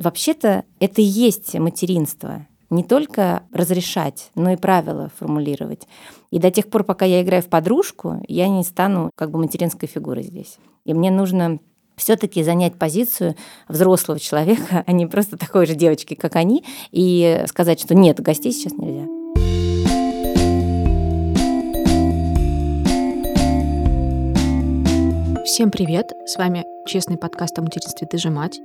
Вообще-то это и есть материнство. Не только разрешать, но и правила формулировать. И до тех пор, пока я играю в подружку, я не стану как бы материнской фигурой здесь. И мне нужно все-таки занять позицию взрослого человека, а не просто такой же девочки, как они, и сказать, что нет, гостей сейчас нельзя. Всем привет! С вами честный подкаст о материнстве «Ты же мать».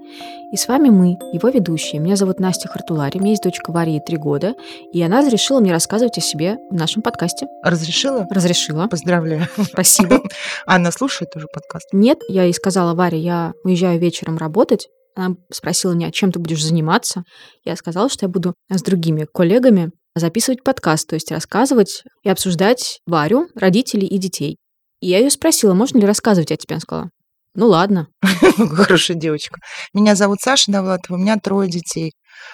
И с вами мы, его ведущие. Меня зовут Настя Хартулари, у меня есть дочка Варя, ей три года, и она разрешила мне рассказывать о себе в нашем подкасте. Разрешила? Разрешила. Поздравляю. Спасибо. Она слушает уже подкаст? Нет, я ей сказала, Варя, я уезжаю вечером работать, она спросила меня, чем ты будешь заниматься. Я сказала, что я буду с другими коллегами записывать подкаст, то есть рассказывать и обсуждать Варю, родителей и детей. И я ее спросила, можно ли рассказывать о тебе? Она сказала, ну ладно. Хорошая девочка. Меня зовут Саша Довлатова, у меня трое детей.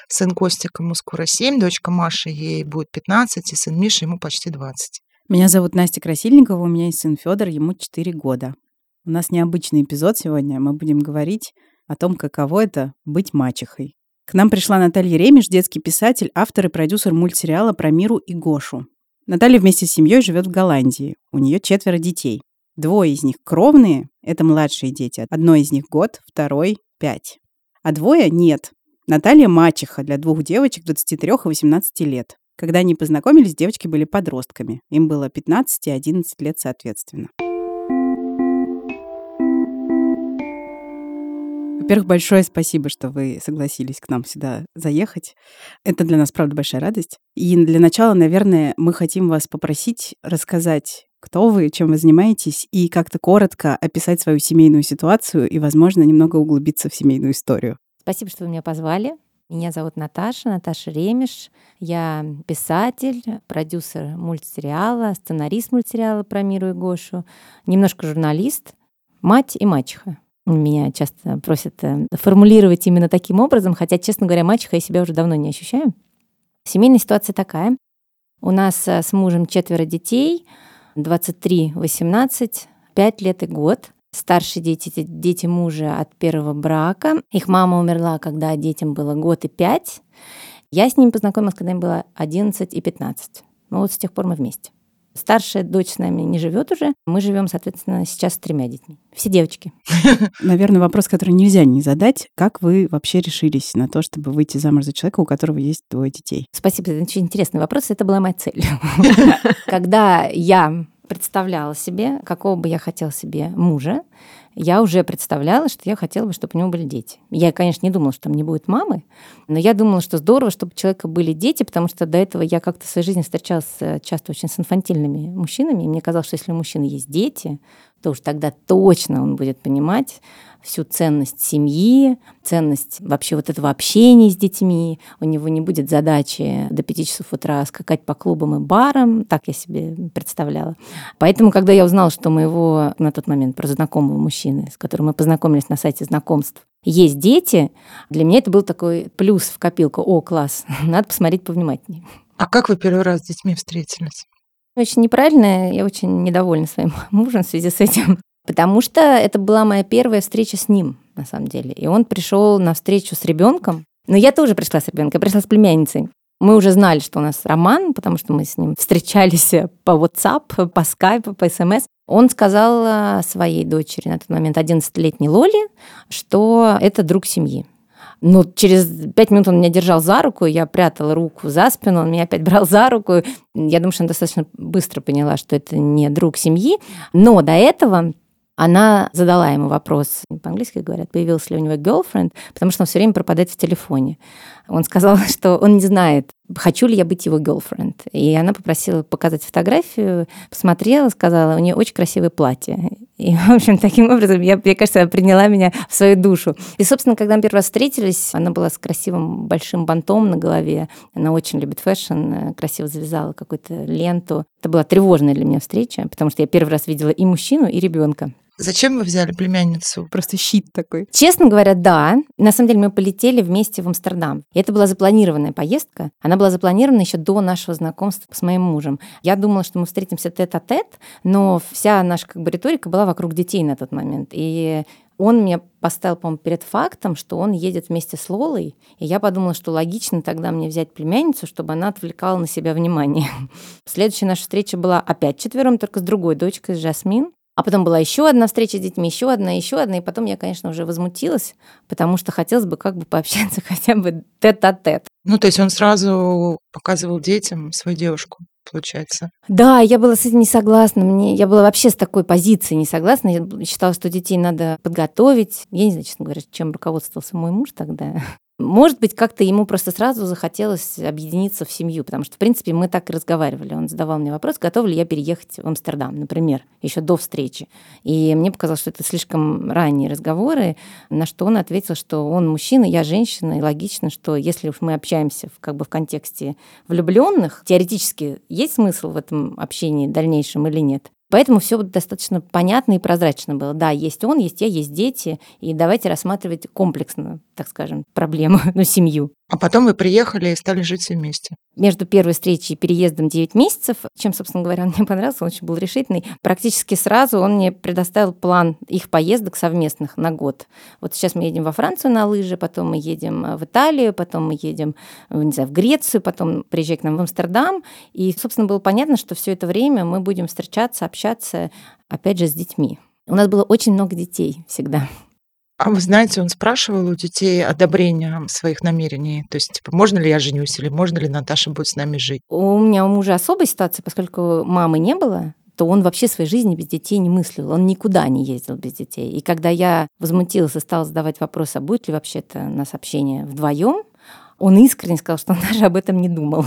Сын Костика, ему скоро 7, дочка Маша, ей будет 15, и сын Миша, ему почти 20. Меня зовут Настя Красильникова, у меня есть сын Федор, ему 4 года. У нас необычный эпизод сегодня. Мы будем говорить о том, каково это быть мачехой. К нам пришла Наталья Ремеш, детский писатель, автор и продюсер мультсериала про Миру и Гошу. Наталья вместе с семьей живет в Голландии. У нее четверо детей. Двое из них кровные, это младшие дети. Одно из них год, второй — пять. А двое — нет. Наталья мачеха для двух девочек 23 и 18 лет. Когда они познакомились, девочки были подростками. Им было 15 и 11 лет соответственно. Во-первых, большое спасибо, что вы согласились к нам сюда заехать. Это для нас, правда, большая радость. И для начала, наверное, мы хотим вас попросить рассказать, кто вы, чем вы занимаетесь, и как-то коротко описать свою семейную ситуацию и, возможно, немного углубиться в семейную историю. Спасибо, что вы меня позвали. Меня зовут Наташа, Наташа Ремеш. Я писатель, продюсер мультсериала, сценарист мультсериала про Миру и Гошу, немножко журналист, мать и мачеха. Меня часто просят э, формулировать именно таким образом, хотя, честно говоря, мачеха я себя уже давно не ощущаю. Семейная ситуация такая. У нас э, с мужем четверо детей, 23, 18, 5 лет и год. Старшие дети — дети мужа от первого брака. Их мама умерла, когда детям было год и пять. Я с ними познакомилась, когда им было 11 и 15. Ну вот с тех пор мы вместе. Старшая дочь с нами не живет уже. Мы живем, соответственно, сейчас с тремя детьми. Все девочки. Наверное, вопрос, который нельзя не задать. Как вы вообще решились на то, чтобы выйти замуж за человека, у которого есть двое детей? Спасибо, это очень интересный вопрос. Это была моя цель. Когда я представляла себе, какого бы я хотела себе мужа, я уже представляла, что я хотела бы, чтобы у него были дети. Я, конечно, не думала, что там не будет мамы, но я думала, что здорово, чтобы у человека были дети, потому что до этого я как-то в своей жизни встречалась э, часто очень с инфантильными мужчинами, и мне казалось, что если у мужчины есть дети, то уж тогда точно он будет понимать, всю ценность семьи, ценность вообще вот этого общения с детьми. У него не будет задачи до 5 часов утра скакать по клубам и барам, так я себе представляла. Поэтому, когда я узнала, что моего на тот момент про знакомого мужчины, с которым мы познакомились на сайте знакомств, есть дети, для меня это был такой плюс в копилку. О, класс, надо посмотреть повнимательнее. А как вы первый раз с детьми встретились? Очень неправильно, я очень недовольна своим мужем в связи с этим. Потому что это была моя первая встреча с ним, на самом деле. И он пришел на встречу с ребенком. Но я тоже пришла с ребенком, я пришла с племянницей. Мы уже знали, что у нас роман, потому что мы с ним встречались по WhatsApp, по Skype, по SMS. Он сказал своей дочери на тот момент, 11-летней Лоли, что это друг семьи. Но через пять минут он меня держал за руку, я прятала руку за спину, он меня опять брал за руку. Я думаю, что она достаточно быстро поняла, что это не друг семьи. Но до этого она задала ему вопрос, по-английски говорят, появился ли у него girlfriend, потому что он все время пропадает в телефоне. Он сказал, что он не знает, хочу ли я быть его girlfriend. И она попросила показать фотографию, посмотрела, сказала, у нее очень красивое платье. И, в общем, таким образом, я, мне кажется, приняла меня в свою душу. И, собственно, когда мы первый раз встретились, она была с красивым большим бантом на голове. Она очень любит fashion, красиво завязала какую-то ленту. Это была тревожная для меня встреча, потому что я первый раз видела и мужчину, и ребенка. Зачем вы взяли племянницу? Просто щит такой. Честно говоря, да. На самом деле мы полетели вместе в Амстердам. И это была запланированная поездка. Она была запланирована еще до нашего знакомства с моим мужем. Я думала, что мы встретимся тет-а-тет, но вся наша как бы риторика была вокруг детей на тот момент. И он меня поставил, по-моему, перед фактом, что он едет вместе с Лолой, и я подумала, что логично тогда мне взять племянницу, чтобы она отвлекала на себя внимание. Следующая наша встреча была опять четвером, только с другой дочкой, с Жасмин. А потом была еще одна встреча с детьми, еще одна, еще одна, и потом я, конечно, уже возмутилась, потому что хотелось бы как бы пообщаться хотя бы тет-а-тет. Ну, то есть он сразу показывал детям свою девушку получается. Да, я была с этим не согласна. Мне, я была вообще с такой позиции не согласна. Я считала, что детей надо подготовить. Я не знаю, честно говоря, чем руководствовался мой муж тогда. Может быть, как-то ему просто сразу захотелось объединиться в семью, потому что, в принципе, мы так и разговаривали. Он задавал мне вопрос, готов ли я переехать в Амстердам, например, еще до встречи. И мне показалось, что это слишком ранние разговоры, на что он ответил, что он мужчина, я женщина, и логично, что если уж мы общаемся в, как бы в контексте влюбленных, теоретически есть смысл в этом общении дальнейшем или нет. Поэтому все достаточно понятно и прозрачно было. Да, есть он, есть я, есть дети, и давайте рассматривать комплексно, так скажем, проблему, ну, семью. А потом вы приехали и стали жить все вместе. Между первой встречей и переездом 9 месяцев, чем, собственно говоря, он мне понравился, он очень был решительный. Практически сразу он мне предоставил план их поездок совместных на год. Вот сейчас мы едем во Францию на лыжи, потом мы едем э, в Италию, потом мы едем, э, не знаю, в Грецию, потом приезжай к нам в Амстердам. И, собственно, было понятно, что все это время мы будем встречаться, общаться, опять же, с детьми. У нас было очень много детей всегда. А вы знаете, он спрашивал у детей одобрения своих намерений. То есть, типа, можно ли я женюсь или можно ли Наташа будет с нами жить? У меня у мужа особая ситуация, поскольку мамы не было, то он вообще своей жизни без детей не мыслил. Он никуда не ездил без детей. И когда я возмутилась и стала задавать вопрос, а будет ли вообще-то нас общение вдвоем, он искренне сказал, что он даже об этом не думал,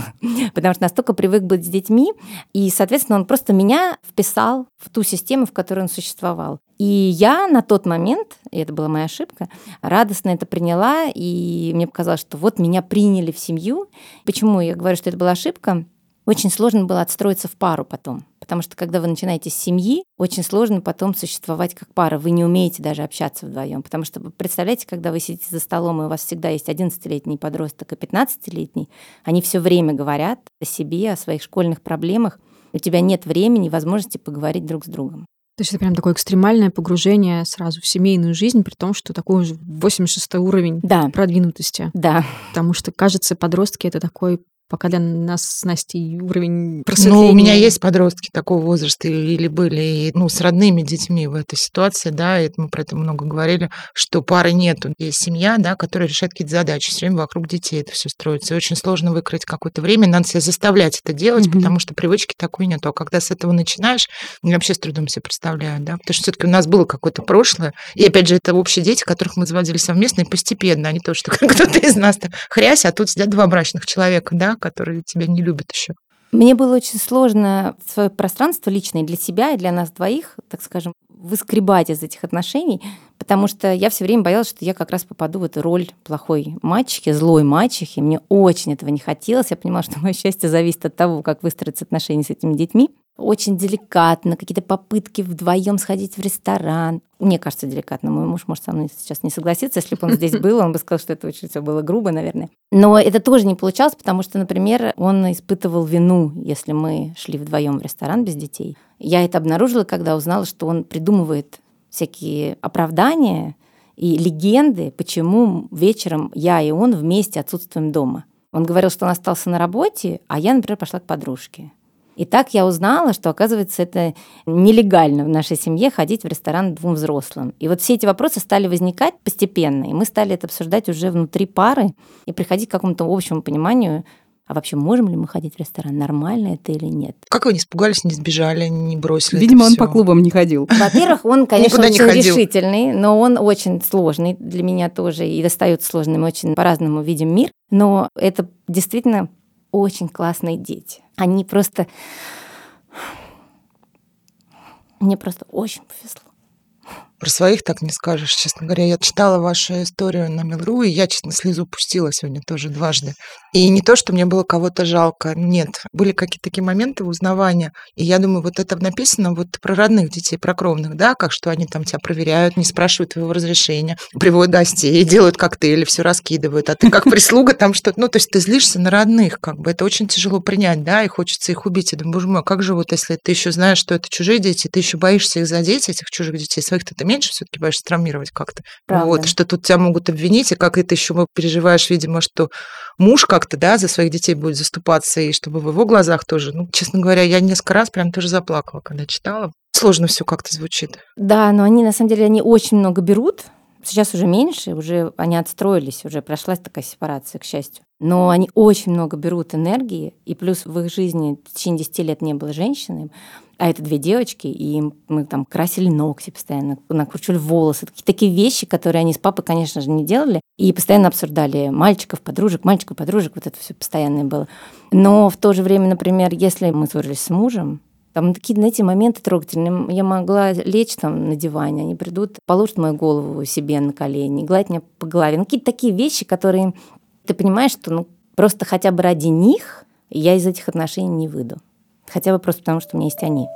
потому что настолько привык быть с детьми, и, соответственно, он просто меня вписал в ту систему, в которой он существовал. И я на тот момент, и это была моя ошибка, радостно это приняла, и мне показалось, что вот меня приняли в семью. Почему я говорю, что это была ошибка? Очень сложно было отстроиться в пару потом. Потому что когда вы начинаете с семьи, очень сложно потом существовать как пара. Вы не умеете даже общаться вдвоем. Потому что представляете, когда вы сидите за столом, и у вас всегда есть 11-летний подросток и 15-летний, они все время говорят о себе, о своих школьных проблемах. У тебя нет времени, возможности поговорить друг с другом. То есть это прям такое экстремальное погружение сразу в семейную жизнь, при том, что такой уже 86 уровень да. продвинутости. Да. Потому что, кажется, подростки — это такой пока для нас с Настей уровень просветления. Ну, у меня есть подростки такого возраста или были, ну, с родными детьми в этой ситуации, да, и мы про это много говорили, что пары нету. Есть семья, да, которая решает какие-то задачи, все время вокруг детей это все строится. И очень сложно выкроить какое-то время, надо себя заставлять это делать, mm-hmm. потому что привычки такой нету. А когда с этого начинаешь, я вообще с трудом себе представляю, да, потому что все-таки у нас было какое-то прошлое, и опять же, это общие дети, которых мы заводили совместно, и постепенно, они тоже, что кто-то из нас хрясь, а тут сидят два брачных человека, да, которые тебя не любят еще. Мне было очень сложно свое пространство личное для себя и для нас двоих, так скажем, выскребать из этих отношений, потому что я все время боялась, что я как раз попаду в эту роль плохой мачехи, злой мачехи. Мне очень этого не хотелось. Я понимала, что мое счастье зависит от того, как выстроятся отношения с этими детьми очень деликатно, какие-то попытки вдвоем сходить в ресторан. Мне кажется, деликатно. Мой муж может со мной сейчас не согласиться. Если бы он здесь был, он бы сказал, что это очень все было грубо, наверное. Но это тоже не получалось, потому что, например, он испытывал вину, если мы шли вдвоем в ресторан без детей. Я это обнаружила, когда узнала, что он придумывает всякие оправдания и легенды, почему вечером я и он вместе отсутствуем дома. Он говорил, что он остался на работе, а я, например, пошла к подружке. И так я узнала, что, оказывается, это нелегально в нашей семье ходить в ресторан двум взрослым. И вот все эти вопросы стали возникать постепенно, и мы стали это обсуждать уже внутри пары и приходить к какому-то общему пониманию, а вообще можем ли мы ходить в ресторан? Нормально это или нет? Как вы не испугались, не сбежали, не бросили? Видимо, он по клубам не ходил. Во-первых, он, конечно, очень решительный, но он очень сложный для меня тоже и достается сложным, очень по-разному видим мир. Но это действительно очень классные дети. Они просто... Мне просто очень повезло. Про своих так не скажешь, честно говоря. Я читала вашу историю на Милру, и я, честно, слезу пустила сегодня тоже дважды. И не то, что мне было кого-то жалко, нет. Были какие-то такие моменты узнавания. И я думаю, вот это написано вот про родных детей, про кровных, да, как что они там тебя проверяют, не спрашивают твоего разрешения, приводят гостей, делают коктейли, все раскидывают, а ты как прислуга там что-то... Ну, то есть ты злишься на родных, как бы. Это очень тяжело принять, да, и хочется их убить. Я думаю, боже мой, как же вот, если ты еще знаешь, что это чужие дети, ты еще боишься их задеть, этих чужих детей, своих-то ты меньше все-таки боишься травмировать как-то. Правда. Вот, что тут тебя могут обвинить, и как это еще переживаешь, видимо, что муж как-то, да, за своих детей будет заступаться, и чтобы в его глазах тоже. Ну, честно говоря, я несколько раз прям тоже заплакала, когда читала. Сложно все как-то звучит. Да, но они на самом деле они очень много берут. Сейчас уже меньше, уже они отстроились, уже прошла такая сепарация, к счастью. Но они очень много берут энергии, и плюс в их жизни в течение 10 лет не было женщины, а это две девочки, и мы там красили ногти постоянно, накручивали волосы. Такие, такие вещи, которые они с папой, конечно же, не делали. И постоянно обсуждали мальчиков, подружек, мальчиков, подружек. Вот это все постоянное было. Но в то же время, например, если мы ссорились с мужем, там такие, знаете, моменты трогательные. Я могла лечь там на диване, они придут, положат мою голову себе на колени, гладить меня по голове. Ну, какие-то такие вещи, которые ты понимаешь, что ну, просто хотя бы ради них я из этих отношений не выйду. Хотя бы просто потому, что у меня есть они.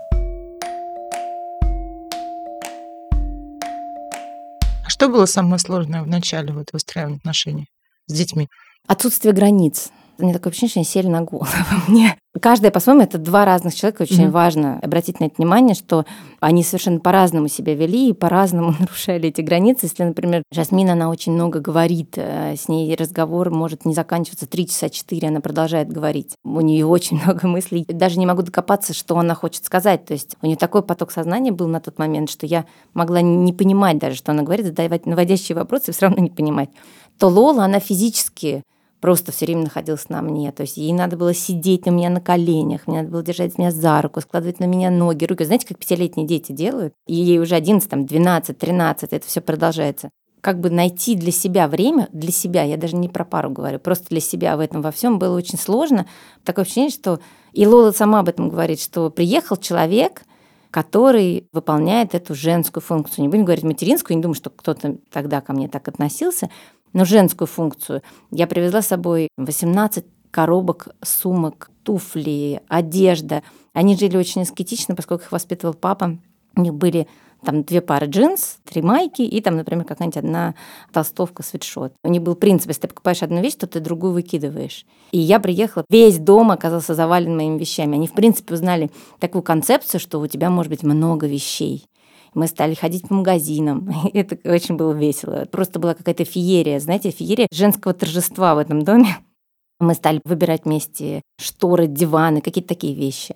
А что было самое сложное в начале вот выстраивания отношений с детьми? Отсутствие границ мне такое ощущение, что они сели на голову мне. Каждая по-своему, это два разных человека. Очень mm-hmm. важно обратить на это внимание, что они совершенно по-разному себя вели и по-разному нарушали эти границы. Если, например, Жасмин, она очень много говорит, э, с ней разговор может не заканчиваться три часа четыре, она продолжает говорить. У нее очень много мыслей. Даже не могу докопаться, что она хочет сказать. То есть у нее такой поток сознания был на тот момент, что я могла не понимать даже, что она говорит, задавать наводящие вопросы и все равно не понимать. То Лола, она физически просто все время находилась на мне. То есть ей надо было сидеть у меня на коленях, мне надо было держать меня за руку, складывать на меня ноги, руки. Знаете, как пятилетние дети делают? И ей уже 11, там, 12, 13, это все продолжается. Как бы найти для себя время, для себя, я даже не про пару говорю, просто для себя в этом во всем было очень сложно. Такое ощущение, что и Лола сама об этом говорит, что приехал человек, который выполняет эту женскую функцию. Не будем говорить материнскую, не думаю, что кто-то тогда ко мне так относился, но женскую функцию. Я привезла с собой 18 коробок, сумок, туфли, одежда. Они жили очень аскетично, поскольку их воспитывал папа. У них были там две пары джинс, три майки и там, например, какая-нибудь одна толстовка, свитшот. У них был принцип, если ты покупаешь одну вещь, то ты другую выкидываешь. И я приехала, весь дом оказался завален моими вещами. Они, в принципе, узнали такую концепцию, что у тебя может быть много вещей. Мы стали ходить по магазинам. Это очень было весело. Просто была какая-то феерия, знаете, феерия женского торжества в этом доме. Мы стали выбирать вместе шторы, диваны, какие-то такие вещи.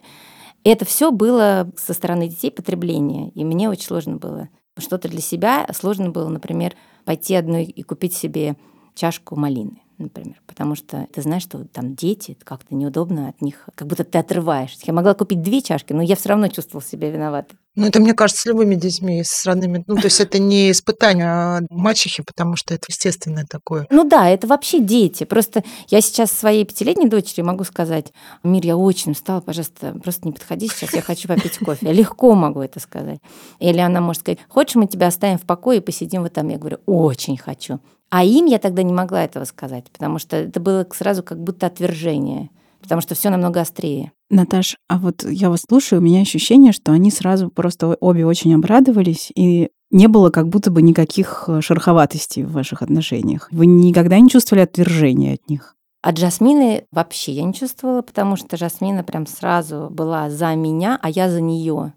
Это все было со стороны детей потребление. И мне очень сложно было что-то для себя. Сложно было, например, пойти одной и купить себе чашку малины например, потому что ты знаешь, что там дети, как-то неудобно от них, как будто ты отрываешься. Я могла купить две чашки, но я все равно чувствовала себя виноватой. Ну, это, мне кажется, с любыми детьми, с родными. Ну, то есть это не испытание а мачехи, потому что это естественное такое. Ну да, это вообще дети. Просто я сейчас своей пятилетней дочери могу сказать, Мир, я очень устала, пожалуйста, просто не подходи сейчас, я хочу попить кофе. Я легко могу это сказать. Или она может сказать, хочешь, мы тебя оставим в покое и посидим вот там? Я говорю, очень хочу. А им я тогда не могла этого сказать, потому что это было сразу как будто отвержение, потому что все намного острее. Наташ, а вот я вас слушаю, у меня ощущение, что они сразу просто обе очень обрадовались, и не было как будто бы никаких э, шероховатостей в ваших отношениях. Вы никогда не чувствовали отвержения от них? От Жасмины вообще я не чувствовала, потому что Жасмина прям сразу была за меня, а я за нее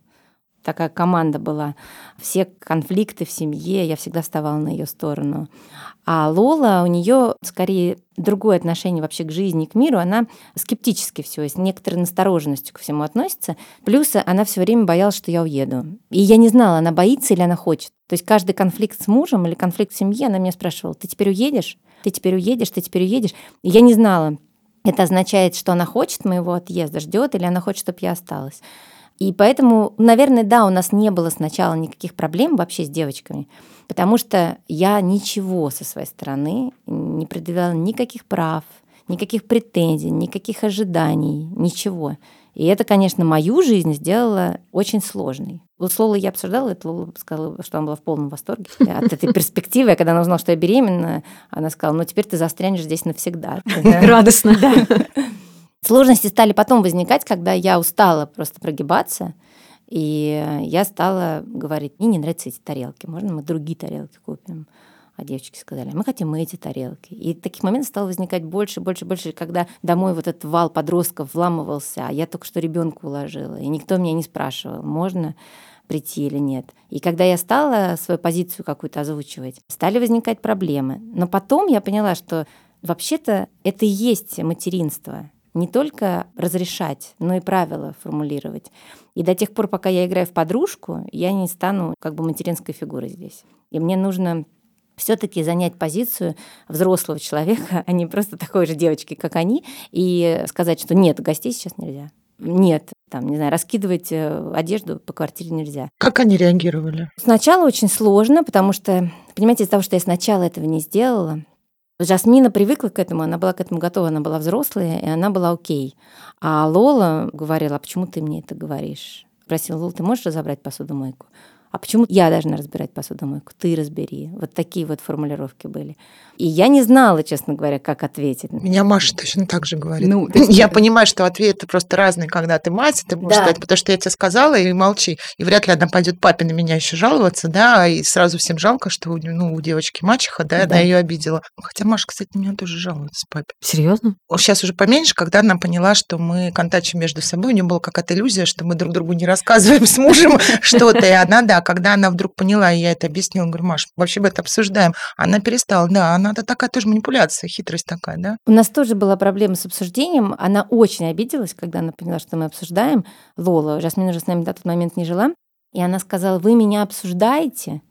такая команда была. Все конфликты в семье, я всегда вставала на ее сторону. А Лола, у нее скорее другое отношение вообще к жизни, к миру. Она скептически все, с некоторой настороженностью ко всему относится. Плюс она все время боялась, что я уеду. И я не знала, она боится или она хочет. То есть каждый конфликт с мужем или конфликт в семье, она меня спрашивала, ты теперь уедешь? Ты теперь уедешь? Ты теперь уедешь? И я не знала, это означает, что она хочет моего отъезда, ждет, или она хочет, чтобы я осталась. И поэтому, наверное, да, у нас не было сначала никаких проблем вообще с девочками, потому что я ничего со своей стороны не предъявляла никаких прав, никаких претензий, никаких ожиданий, ничего. И это, конечно, мою жизнь сделало очень сложной. Вот с Лолой я обсуждала, это Лола сказала, что она была в полном восторге от этой перспективы. А когда она узнала, что я беременна, она сказала, ну теперь ты застрянешь здесь навсегда. Радостно. Сложности стали потом возникать, когда я устала просто прогибаться, и я стала говорить, мне не нравятся эти тарелки, можно мы другие тарелки купим? А девочки сказали, мы хотим эти тарелки. И таких моментов стало возникать больше, больше, больше, когда домой вот этот вал подростков вламывался, а я только что ребенка уложила, и никто меня не спрашивал, можно прийти или нет. И когда я стала свою позицию какую-то озвучивать, стали возникать проблемы. Но потом я поняла, что вообще-то это и есть материнство. Не только разрешать, но и правила формулировать. И до тех пор, пока я играю в подружку, я не стану как бы материнской фигурой здесь. И мне нужно все-таки занять позицию взрослого человека, а не просто такой же девочки, как они, и сказать, что нет, гостей сейчас нельзя. Нет, там, не знаю, раскидывать э, одежду по квартире нельзя. Как они реагировали? Сначала очень сложно, потому что, понимаете, из-за того, что я сначала этого не сделала, Жасмина привыкла к этому, она была к этому готова, она была взрослая, и она была окей. А Лола говорила, а почему ты мне это говоришь? Спросила, Лола, ты можешь разобрать посудомойку? А почему я должна разбирать посудомойку? Ты разбери. Вот такие вот формулировки были. И я не знала, честно говоря, как ответить. Меня Маша точно так же говорит. Ну, я понимаю, что ответы просто разные, когда ты мать, ты можешь да. сказать, потому что я тебе сказала, и молчи. И вряд ли она пойдет папе на меня еще жаловаться, да, и сразу всем жалко, что ну, у девочки мачеха, да, да. она ее обидела. Хотя Маша, кстати, на меня тоже жалуется папе. Серьезно? Сейчас уже поменьше, когда она поняла, что мы контачим между собой, у нее была какая-то иллюзия, что мы друг другу не рассказываем с мужем что-то, и она, да, когда она вдруг поняла, и я это объяснила, говорю, Маш, вообще мы это обсуждаем, она перестала, да, она это такая тоже манипуляция, хитрость такая, да? У нас тоже была проблема с обсуждением, она очень обиделась, когда она поняла, что мы обсуждаем. Лола, Жасмин уже с нами до тот момент не жила, и она сказала, вы меня обсуждаете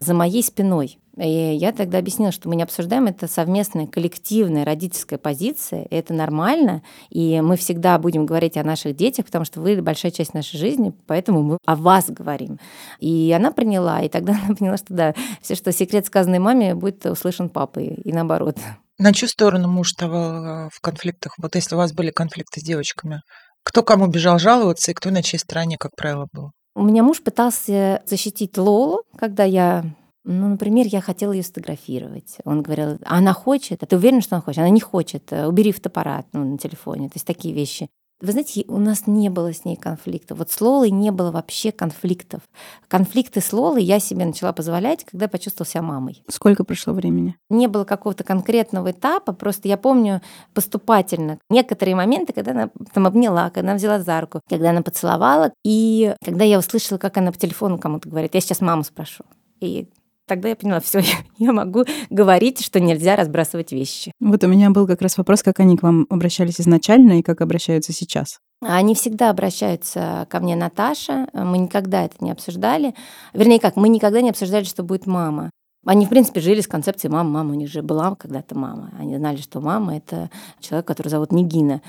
за моей спиной. И я тогда объяснила, что мы не обсуждаем, это совместная коллективная родительская позиция, и это нормально, и мы всегда будем говорить о наших детях, потому что вы большая часть нашей жизни, поэтому мы о вас говорим. И она приняла, и тогда она поняла, что да, все, что секрет сказанной маме, будет услышан папой, и наоборот. На чью сторону муж вставал в конфликтах? Вот если у вас были конфликты с девочками, кто кому бежал жаловаться и кто на чьей стороне, как правило, был? У меня муж пытался защитить Лолу, когда я ну, например, я хотела ее сфотографировать. Он говорил, а она хочет? А ты уверена, что она хочет? Она не хочет. Убери фотоаппарат ну, на телефоне. То есть такие вещи. Вы знаете, у нас не было с ней конфликта. Вот с Лолой не было вообще конфликтов. Конфликты с Лолой я себе начала позволять, когда почувствовала себя мамой. Сколько прошло времени? Не было какого-то конкретного этапа, просто я помню поступательно некоторые моменты, когда она там обняла, когда она взяла за руку, когда она поцеловала, и когда я услышала, как она по телефону кому-то говорит, я сейчас маму спрошу. И тогда я поняла, все, я могу говорить, что нельзя разбрасывать вещи. Вот у меня был как раз вопрос, как они к вам обращались изначально и как обращаются сейчас. Они всегда обращаются ко мне, Наташа. Мы никогда это не обсуждали. Вернее, как, мы никогда не обсуждали, что будет мама. Они, в принципе, жили с концепцией мама, мама, у них же была когда-то мама. Они знали, что мама — это человек, который зовут Нигина.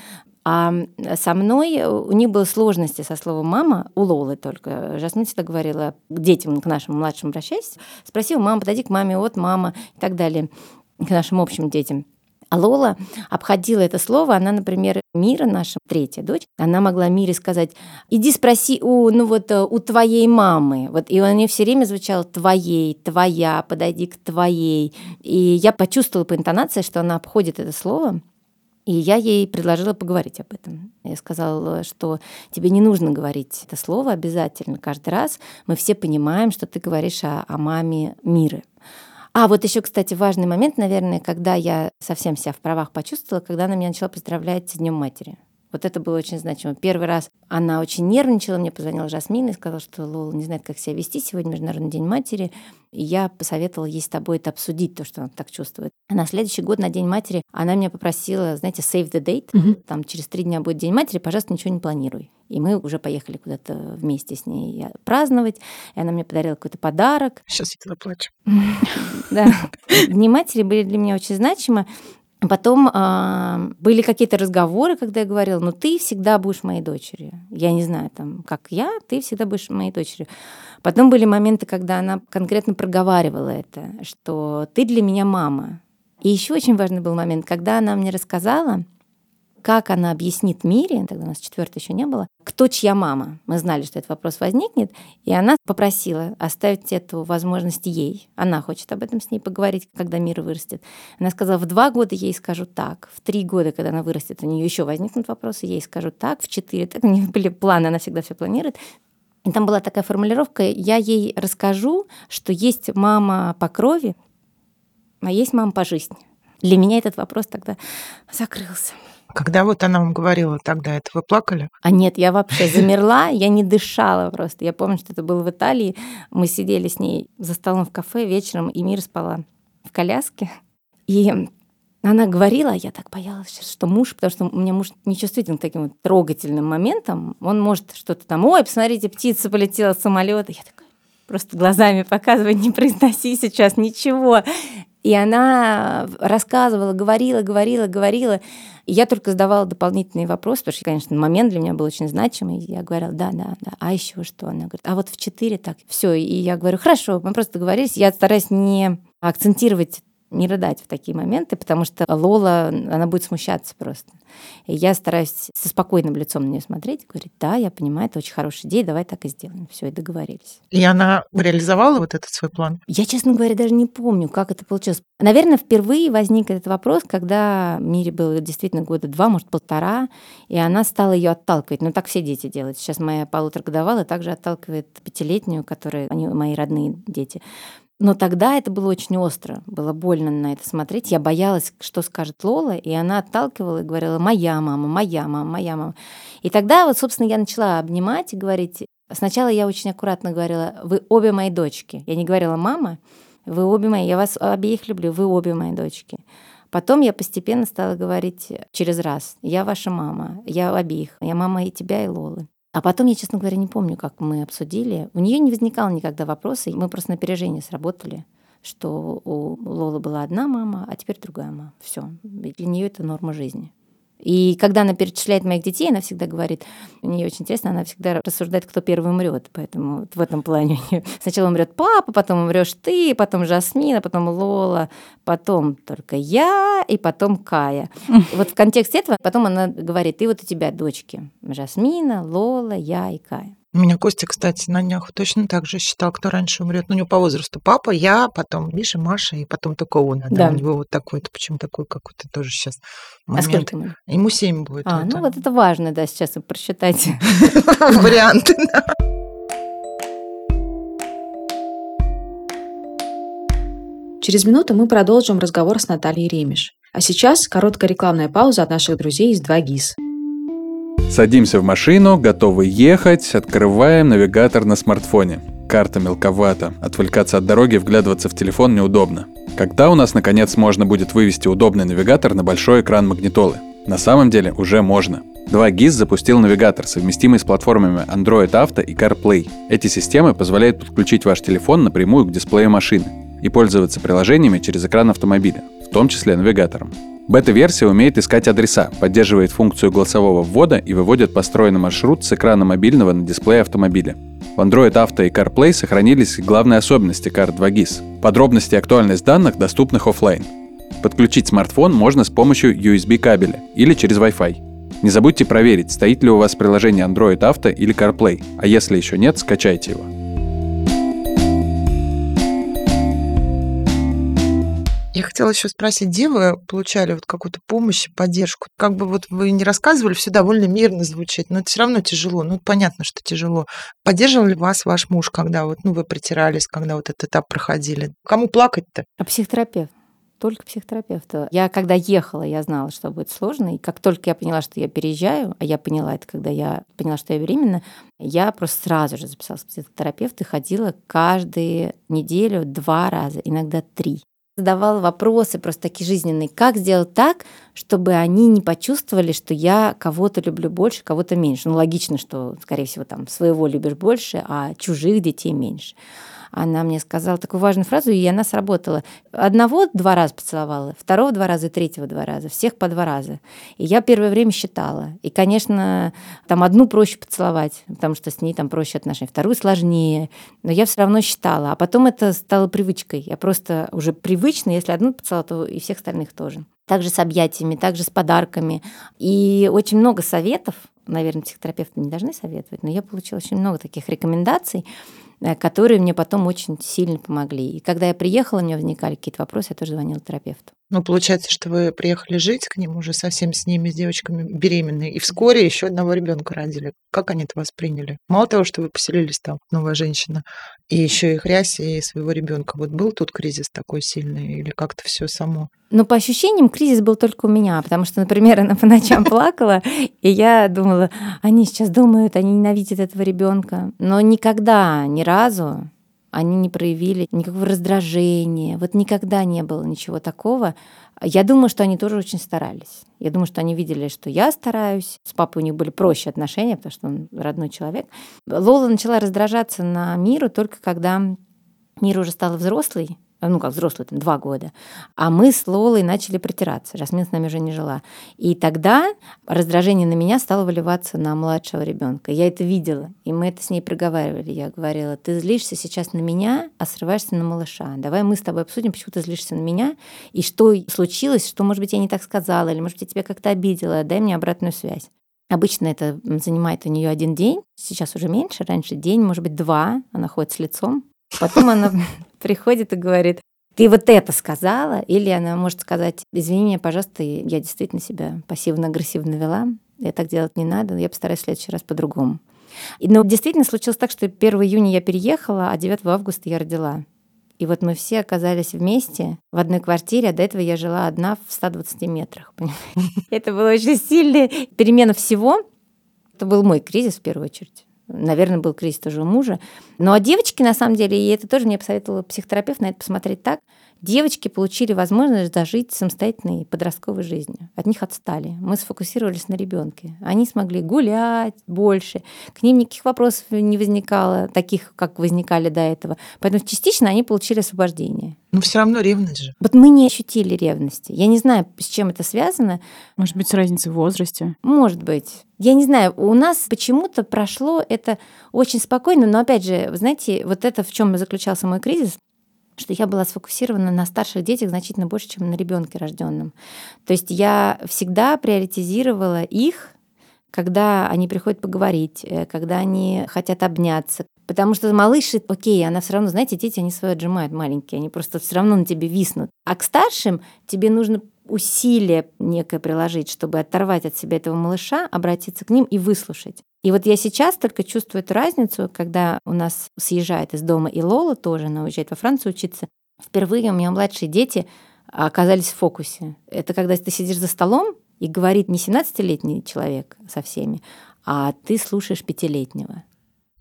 А со мной у них были сложности со словом «мама», у Лолы только. Жасмин всегда говорила к детям, к нашим младшим обращаясь, спросила, мама, подойди к маме, вот мама и так далее, к нашим общим детям. А Лола обходила это слово, она, например, Мира, наша третья дочь, она могла Мире сказать, иди спроси у, ну вот, у твоей мамы. Вот, и у нее все время звучало твоей, твоя, подойди к твоей. И я почувствовала по интонации, что она обходит это слово, и я ей предложила поговорить об этом. Я сказала, что тебе не нужно говорить это слово обязательно каждый раз. Мы все понимаем, что ты говоришь о, о маме мира. А вот еще, кстати, важный момент, наверное, когда я совсем себя в правах почувствовала, когда она меня начала поздравлять с Днем матери. Вот это было очень значимо. Первый раз она очень нервничала, мне позвонила Жасмин и сказала, что Лола не знает, как себя вести. Сегодня Международный день матери. И я посоветовала ей с тобой это обсудить, то, что она так чувствует. А на следующий год, на День матери, она меня попросила, знаете, save the date. Угу. Там через три дня будет День матери, пожалуйста, ничего не планируй. И мы уже поехали куда-то вместе с ней праздновать. И она мне подарила какой-то подарок. Сейчас я заплачу. Да. Дни матери были для меня очень значимы. Потом э, были какие-то разговоры, когда я говорила, ну ты всегда будешь моей дочерью. Я не знаю, там, как я, ты всегда будешь моей дочерью. Потом были моменты, когда она конкретно проговаривала это, что ты для меня мама. И еще очень важный был момент, когда она мне рассказала, как она объяснит мире, тогда у нас четвертой еще не было, кто чья мама. Мы знали, что этот вопрос возникнет, и она попросила оставить эту возможность ей. Она хочет об этом с ней поговорить, когда мир вырастет. Она сказала, в два года ей скажу так, в три года, когда она вырастет, у нее еще возникнут вопросы, ей скажу так, в четыре, так у нее были планы, она всегда все планирует. И там была такая формулировка, я ей расскажу, что есть мама по крови, а есть мама по жизни. Для меня этот вопрос тогда закрылся. Когда вот она вам говорила тогда это, вы плакали? А нет, я вообще замерла, я не дышала просто. Я помню, что это было в Италии. Мы сидели с ней за столом в кафе вечером, и Мира спала в коляске. И она говорила, я так боялась, что муж, потому что у меня муж не чувствителен к таким вот трогательным моментам. Он может что-то там, ой, посмотрите, птица полетела с самолета. Я такая, просто глазами показывай, не произноси сейчас ничего. И она рассказывала, говорила, говорила, говорила. И я только задавала дополнительные вопросы, потому что, конечно, момент для меня был очень значимый. Я говорила, да, да, да. А еще что? Она говорит, а вот в четыре так. Все. И я говорю, хорошо, мы просто договорились. Я стараюсь не акцентировать не рыдать в такие моменты, потому что Лола, она будет смущаться просто. И я стараюсь со спокойным лицом на нее смотреть и говорить, да, я понимаю, это очень хорошая идея, давай так и сделаем. Все, и договорились. И она реализовала вот этот свой план? Я, честно говоря, даже не помню, как это получилось. Наверное, впервые возник этот вопрос, когда Мире было действительно года два, может, полтора, и она стала ее отталкивать. Ну, так все дети делают. Сейчас моя полуторагодовалая также отталкивает пятилетнюю, которая, они мои родные дети. Но тогда это было очень остро, было больно на это смотреть. Я боялась, что скажет Лола, и она отталкивала и говорила «моя мама, моя мама, моя мама». И тогда вот, собственно, я начала обнимать и говорить. Сначала я очень аккуратно говорила «вы обе мои дочки». Я не говорила «мама», «вы обе мои, я вас обеих люблю, вы обе мои дочки». Потом я постепенно стала говорить через раз «я ваша мама, я обеих, я мама и тебя, и Лолы». А потом, я, честно говоря, не помню, как мы обсудили. У нее не возникало никогда вопроса. Мы просто на опережение сработали, что у Лолы была одна мама, а теперь другая мама. Все. Для нее это норма жизни. И когда она перечисляет моих детей, она всегда говорит, мне очень интересно, она всегда рассуждает, кто первый умрет. Поэтому вот в этом плане сначала умрет папа, потом умрешь ты, потом Жасмина, потом Лола, потом только я и потом Кая. Вот в контексте этого потом она говорит, и вот у тебя дочки Жасмина, Лола, я и Кая. У меня Костя, кстати, на днях точно так же считал, кто раньше умрет. Ну, у него по возрасту папа, я, потом Миша, Маша, и потом только он. Да, да у него вот такой-то, почему такой какой-то тоже сейчас момент. А сколько ему? Ему семь будет. А, вот ну он. вот это важно, да, сейчас и просчитать. Варианты, да. Через минуту мы продолжим разговор с Натальей Ремеш. А сейчас короткая рекламная пауза от наших друзей из 2GIS. Садимся в машину, готовы ехать, открываем навигатор на смартфоне. Карта мелковата, отвлекаться от дороги, вглядываться в телефон неудобно. Когда у нас наконец можно будет вывести удобный навигатор на большой экран магнитолы? На самом деле уже можно. 2GIS запустил навигатор, совместимый с платформами Android Auto и CarPlay. Эти системы позволяют подключить ваш телефон напрямую к дисплею машины и пользоваться приложениями через экран автомобиля, в том числе навигатором. Бета-версия умеет искать адреса, поддерживает функцию голосового ввода и выводит построенный маршрут с экрана мобильного на дисплей автомобиля. В Android Auto и CarPlay сохранились главные особенности карт 2GIS. Подробности и актуальность данных доступных офлайн. Подключить смартфон можно с помощью USB кабеля или через Wi-Fi. Не забудьте проверить, стоит ли у вас приложение Android Auto или CarPlay, а если еще нет, скачайте его. Я хотела еще спросить, где вы получали вот какую-то помощь, поддержку? Как бы вот вы не рассказывали, все довольно мирно звучит, но это все равно тяжело. Ну, понятно, что тяжело. Поддерживал ли вас ваш муж, когда вот, ну, вы притирались, когда вот этот этап проходили? Кому плакать-то? А психотерапевт только психотерапевта. Я когда ехала, я знала, что будет сложно. И как только я поняла, что я переезжаю, а я поняла это, когда я поняла, что я беременна, я просто сразу же записалась в психотерапевт и ходила каждую неделю два раза, иногда три задавал вопросы просто такие жизненные. Как сделать так, чтобы они не почувствовали, что я кого-то люблю больше, кого-то меньше? Ну, логично, что, скорее всего, там своего любишь больше, а чужих детей меньше она мне сказала такую важную фразу, и она сработала. Одного два раза поцеловала, второго два раза, третьего два раза, всех по два раза. И я первое время считала. И, конечно, там одну проще поцеловать, потому что с ней там проще отношения, вторую сложнее, но я все равно считала. А потом это стало привычкой. Я просто уже привычно, если одну поцеловала, то и всех остальных тоже также с объятиями, также с подарками. И очень много советов, наверное, психотерапевты не должны советовать, но я получила очень много таких рекомендаций, которые мне потом очень сильно помогли. И когда я приехала, у меня возникали какие-то вопросы, я тоже звонила терапевту. Ну, получается, что вы приехали жить к ним уже совсем с ними, с девочками беременные, и вскоре еще одного ребенка родили. Как они это восприняли? Мало того, что вы поселились там, новая женщина, и еще и хрясь, и своего ребенка. Вот был тут кризис такой сильный или как-то все само? Ну, по ощущениям, кризис был только у меня, потому что, например, она по ночам плакала, и я думала, они сейчас думают, они ненавидят этого ребенка. Но никогда, ни разу они не проявили никакого раздражения. Вот никогда не было ничего такого. Я думаю, что они тоже очень старались. Я думаю, что они видели, что я стараюсь. С папой у них были проще отношения, потому что он родной человек. Лола начала раздражаться на миру только когда Мира уже стала взрослой, ну, как взрослый, там, два года. А мы с Лолой начали притираться. Жасмин с нами уже не жила. И тогда раздражение на меня стало выливаться на младшего ребенка. Я это видела, и мы это с ней проговаривали. Я говорила, ты злишься сейчас на меня, а срываешься на малыша. Давай мы с тобой обсудим, почему ты злишься на меня, и что случилось, что, может быть, я не так сказала, или, может быть, я тебя как-то обидела. Дай мне обратную связь. Обычно это занимает у нее один день, сейчас уже меньше, раньше день, может быть, два, она ходит с лицом. Потом она приходит и говорит, ты вот это сказала, или она может сказать, извини меня, пожалуйста, я действительно себя пассивно-агрессивно вела, я так делать не надо, я постараюсь в следующий раз по-другому. Но действительно случилось так, что 1 июня я переехала, а 9 августа я родила. И вот мы все оказались вместе в одной квартире, а до этого я жила одна в 120 метрах. Это была очень сильная перемена всего. Это был мой кризис в первую очередь. Наверное, был кризис тоже у мужа. А девочки, на самом деле, и это тоже мне посоветовала психотерапевт на это посмотреть так, девочки получили возможность дожить самостоятельной подростковой жизнью. От них отстали. Мы сфокусировались на ребенке. Они смогли гулять больше. К ним никаких вопросов не возникало, таких, как возникали до этого. Поэтому частично они получили освобождение. Но все равно ревность же. Вот мы не ощутили ревности. Я не знаю, с чем это связано. Может быть, с разницей в возрасте? Может быть. Я не знаю, у нас почему-то прошло это очень спокойно, но опять же, вы знаете, вот это в чем заключался мой кризис, что я была сфокусирована на старших детях значительно больше, чем на ребенке рожденном. То есть я всегда приоритизировала их, когда они приходят поговорить, э, когда они хотят обняться. Потому что малыши, окей, она все равно, знаете, дети, они свое отжимают маленькие, они просто все равно на тебе виснут. А к старшим тебе нужно усилие некое приложить, чтобы оторвать от себя этого малыша, обратиться к ним и выслушать. И вот я сейчас только чувствую эту разницу, когда у нас съезжает из дома и Лола тоже, она уезжает во Францию учиться. Впервые у меня младшие дети оказались в фокусе. Это когда ты сидишь за столом, и говорит не 17-летний человек со всеми, а ты слушаешь пятилетнего.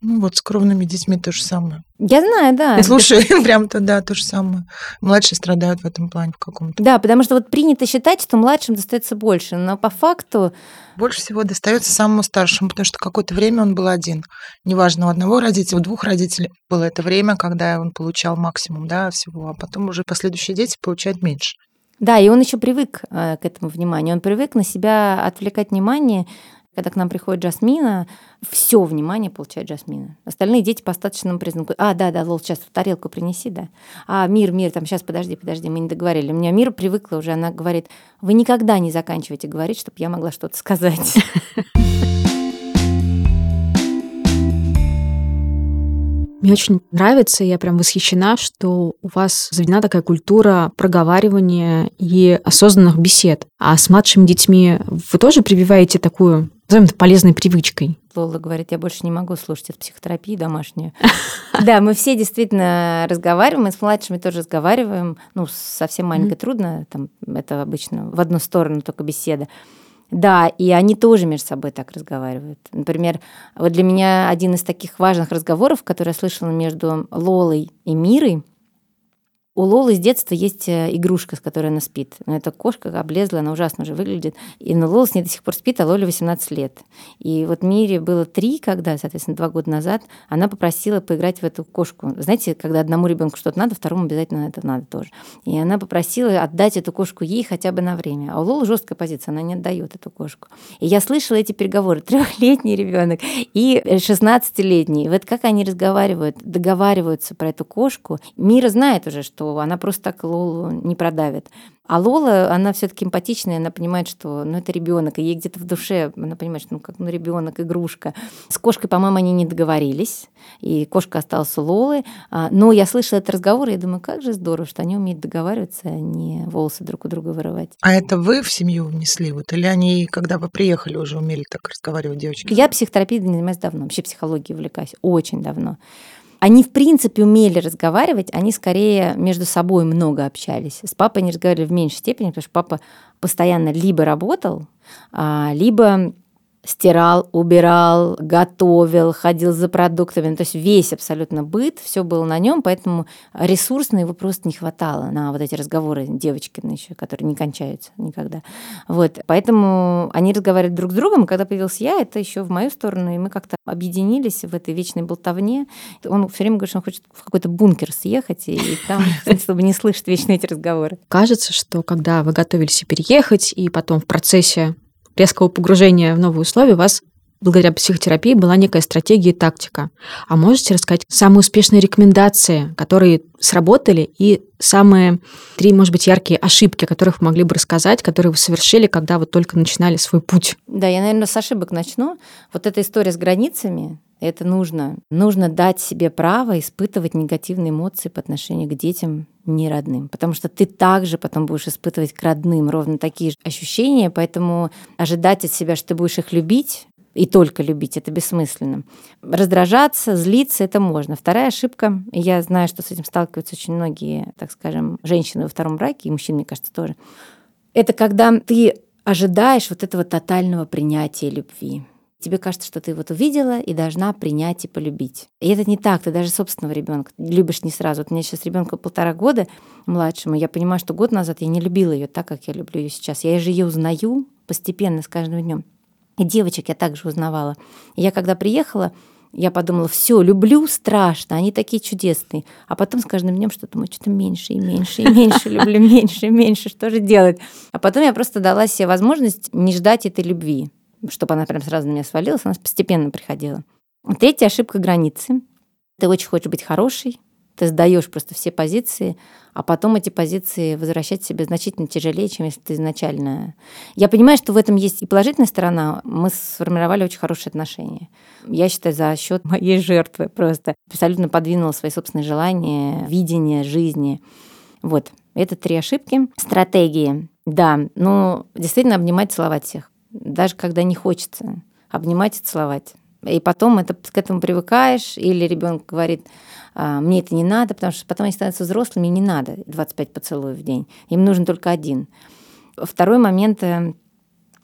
Ну вот с кровными детьми то же самое. Я знаю, да. Слушай, прям-то да, то же самое. Младшие страдают в этом плане в каком-то. Да, потому что вот принято считать, что младшим достается больше, но по факту... Больше всего достается самому старшему, потому что какое-то время он был один. Неважно, у одного родителя, у двух родителей было это время, когда он получал максимум да, всего, а потом уже последующие дети получают меньше. Да, и он еще привык э, к этому вниманию. Он привык на себя отвлекать внимание когда к нам приходит Джасмина, все внимание получает Джасмина. Остальные дети по остаточному признаку. А, да, да, Лол, сейчас тарелку принеси, да. А, Мир, Мир, там, сейчас, подожди, подожди, мы не договорили. У меня Мир привыкла уже, она говорит, вы никогда не заканчивайте говорить, чтобы я могла что-то сказать. Мне очень нравится, я прям восхищена, что у вас заведена такая культура проговаривания и осознанных бесед. А с младшими детьми вы тоже прививаете такую, назовем это, полезной привычкой? Лола говорит, я больше не могу слушать эту психотерапию домашнюю. Да, мы все действительно разговариваем, мы с младшими тоже разговариваем. Ну, совсем маленько трудно, там это обычно в одну сторону только беседа. Да, и они тоже между собой так разговаривают. Например, вот для меня один из таких важных разговоров, который я слышала между Лолой и Мирой, у Лолы с детства есть э, игрушка, с которой она спит. Но эта кошка облезла, она ужасно уже выглядит. И но Лола с ней до сих пор спит, а Лоле 18 лет. И вот Мире было три, когда, соответственно, два года назад, она попросила поиграть в эту кошку. Знаете, когда одному ребенку что-то надо, второму обязательно это надо тоже. И она попросила отдать эту кошку ей хотя бы на время. А у Лолы жесткая позиция, она не отдает эту кошку. И я слышала эти переговоры. Трехлетний ребенок и 16-летний. Вот как они разговаривают, договариваются про эту кошку. Мира знает уже, что она просто так Лолу не продавит. А Лола, она все-таки эмпатичная, она понимает, что ну, это ребенок, и ей где-то в душе, она понимает, что ну, как ну, ребенок, игрушка. С кошкой, по-моему, они не договорились, и кошка осталась у Лолы. А, но я слышала этот разговор, и я думаю, как же здорово, что они умеют договариваться, а не волосы друг у друга вырывать. А это вы в семью внесли? Вот, или они, когда вы приехали, уже умели так разговаривать, девочки? Я психотерапией занимаюсь давно, вообще психологией увлекаюсь, очень давно. Они, в принципе, умели разговаривать, они скорее между собой много общались. С папой они разговаривали в меньшей степени, потому что папа постоянно либо работал, а, либо стирал, убирал, готовил, ходил за продуктами. Ну, то есть весь абсолютно быт, все было на нем, поэтому ресурсно его просто не хватало на вот эти разговоры девочки еще, которые не кончаются никогда. Вот. Поэтому они разговаривали друг с другом, и когда появился я, это еще в мою сторону, и мы как-то объединились в этой вечной болтовне. Он все время говорит, что он хочет в какой-то бункер съехать, и там, чтобы не слышать вечно эти разговоры. Кажется, что когда вы готовились переехать, и потом в процессе резкого погружения в новые условия у вас благодаря психотерапии была некая стратегия и тактика. А можете рассказать самые успешные рекомендации, которые сработали, и самые три, может быть, яркие ошибки, о которых вы могли бы рассказать, которые вы совершили, когда вы только начинали свой путь? Да, я, наверное, с ошибок начну. Вот эта история с границами, это нужно. Нужно дать себе право испытывать негативные эмоции по отношению к детям не родным, потому что ты также потом будешь испытывать к родным ровно такие же ощущения, поэтому ожидать от себя, что ты будешь их любить, и только любить, это бессмысленно. Раздражаться, злиться, это можно. Вторая ошибка, я знаю, что с этим сталкиваются очень многие, так скажем, женщины во втором браке, и мужчины, мне кажется, тоже, это когда ты ожидаешь вот этого тотального принятия любви. Тебе кажется, что ты вот увидела и должна принять и полюбить. И это не так, ты даже собственного ребенка любишь не сразу. Вот у меня сейчас ребенку полтора года младшему, я понимаю, что год назад я не любила ее так, как я люблю ее сейчас. Я же ее узнаю постепенно, с каждым днем. И девочек я также узнавала. И я когда приехала, я подумала, все, люблю страшно, они такие чудесные. А потом с каждым днем что-то думаю, что-то меньше и меньше и меньше люблю, меньше и меньше, что же делать? А потом я просто дала себе возможность не ждать этой любви чтобы она прям сразу на меня свалилась, она постепенно приходила. Третья ошибка границы. Ты очень хочешь быть хорошей, ты сдаешь просто все позиции, а потом эти позиции возвращать себе значительно тяжелее, чем если ты изначально... Я понимаю, что в этом есть и положительная сторона. Мы сформировали очень хорошие отношения. Я считаю, за счет моей жертвы просто абсолютно подвинула свои собственные желания, видение жизни. Вот. Это три ошибки. Стратегии. Да, ну, действительно обнимать, целовать всех даже когда не хочется обнимать и целовать. И потом это, к этому привыкаешь, или ребенок говорит, «А, мне это не надо, потому что потом они становятся взрослыми, и не надо 25 поцелуев в день. Им нужен только один. Второй момент э,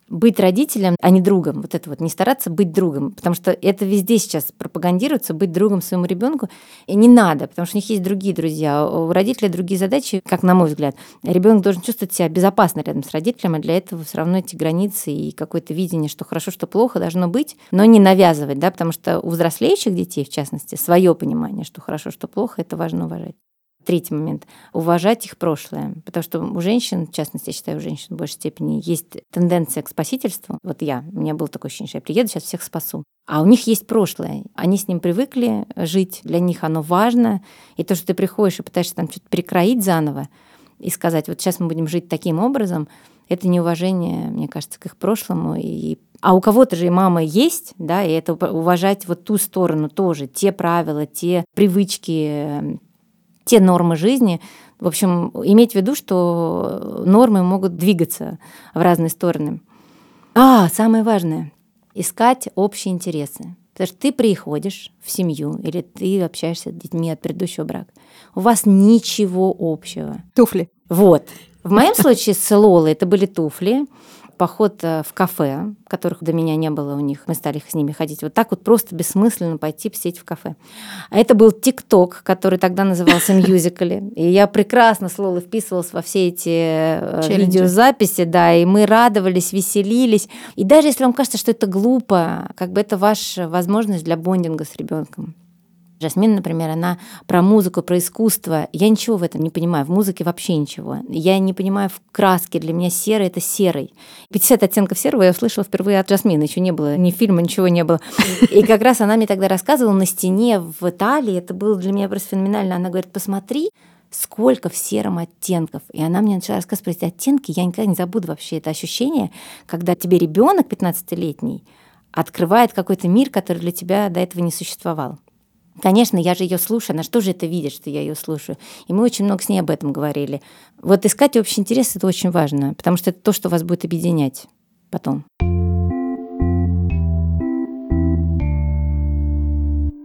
быть родителем, а не другом. Вот это вот, не стараться быть другом, потому что это везде сейчас пропагандируется, быть другом своему ребенку. И не надо, потому что у них есть другие друзья. У родителей другие задачи, как на мой взгляд. Ребенок должен чувствовать себя безопасно рядом с родителем, а для этого все равно эти границы и какое-то видение, что хорошо, что плохо, должно быть, но не навязывать, да, потому что у взрослеющих детей, в частности, свое понимание, что хорошо, что плохо, это важно уважать. Третий момент. Уважать их прошлое. Потому что у женщин, в частности, я считаю, у женщин в большей степени есть тенденция к спасительству. Вот я, у меня было такое ощущение, что я приеду, сейчас всех спасу. А у них есть прошлое. Они с ним привыкли жить, для них оно важно. И то, что ты приходишь и пытаешься там что-то перекроить заново и сказать, вот сейчас мы будем жить таким образом, это неуважение, мне кажется, к их прошлому. И... А у кого-то же и мама есть, да, и это уважать вот ту сторону тоже, те правила, те привычки, те нормы жизни. В общем, иметь в виду, что нормы могут двигаться в разные стороны. А, самое важное — искать общие интересы. Потому что ты приходишь в семью или ты общаешься с детьми от предыдущего брака. У вас ничего общего. Туфли. Вот. В моем случае с Лолой это были туфли поход э, в кафе, которых до меня не было у них, мы стали с ними ходить. Вот так вот просто бессмысленно пойти посидеть в кафе. А это был ТикТок, который тогда назывался Мьюзикали. И я прекрасно с Лолой вписывалась во все эти э, Челленджи. видеозаписи, да, и мы радовались, веселились. И даже если вам кажется, что это глупо, как бы это ваша возможность для бондинга с ребенком. Жасмин, например, она про музыку, про искусство. Я ничего в этом не понимаю. В музыке вообще ничего. Я не понимаю в краске. Для меня серый — это серый. 50 оттенков серого я услышала впервые от Жасмина. Еще не было ни фильма, ничего не было. И как раз она мне тогда рассказывала на стене в Италии. Это было для меня просто феноменально. Она говорит, посмотри, сколько в сером оттенков. И она мне начала рассказывать про эти оттенки. Я никогда не забуду вообще это ощущение, когда тебе ребенок 15-летний открывает какой-то мир, который для тебя до этого не существовал. Конечно, я же ее слушаю, она что же это видит, что я ее слушаю. И мы очень много с ней об этом говорили. Вот искать общий интерес это очень важно, потому что это то, что вас будет объединять потом.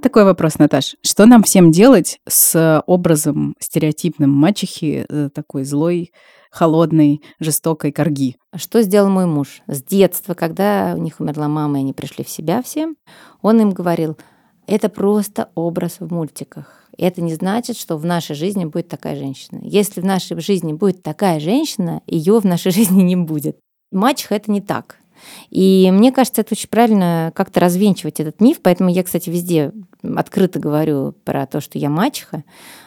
Такой вопрос, Наташ. Что нам всем делать с образом стереотипным мачехи, э, такой злой, холодной, жестокой корги? Что сделал мой муж? С детства, когда у них умерла мама, и они пришли в себя все, он им говорил, это просто образ в мультиках. Это не значит, что в нашей жизни будет такая женщина. Если в нашей жизни будет такая женщина, ее в нашей жизни не будет. Мачеха это не так. И мне кажется, это очень правильно как-то развенчивать этот миф, поэтому я, кстати, везде открыто говорю про то, что я мачеха,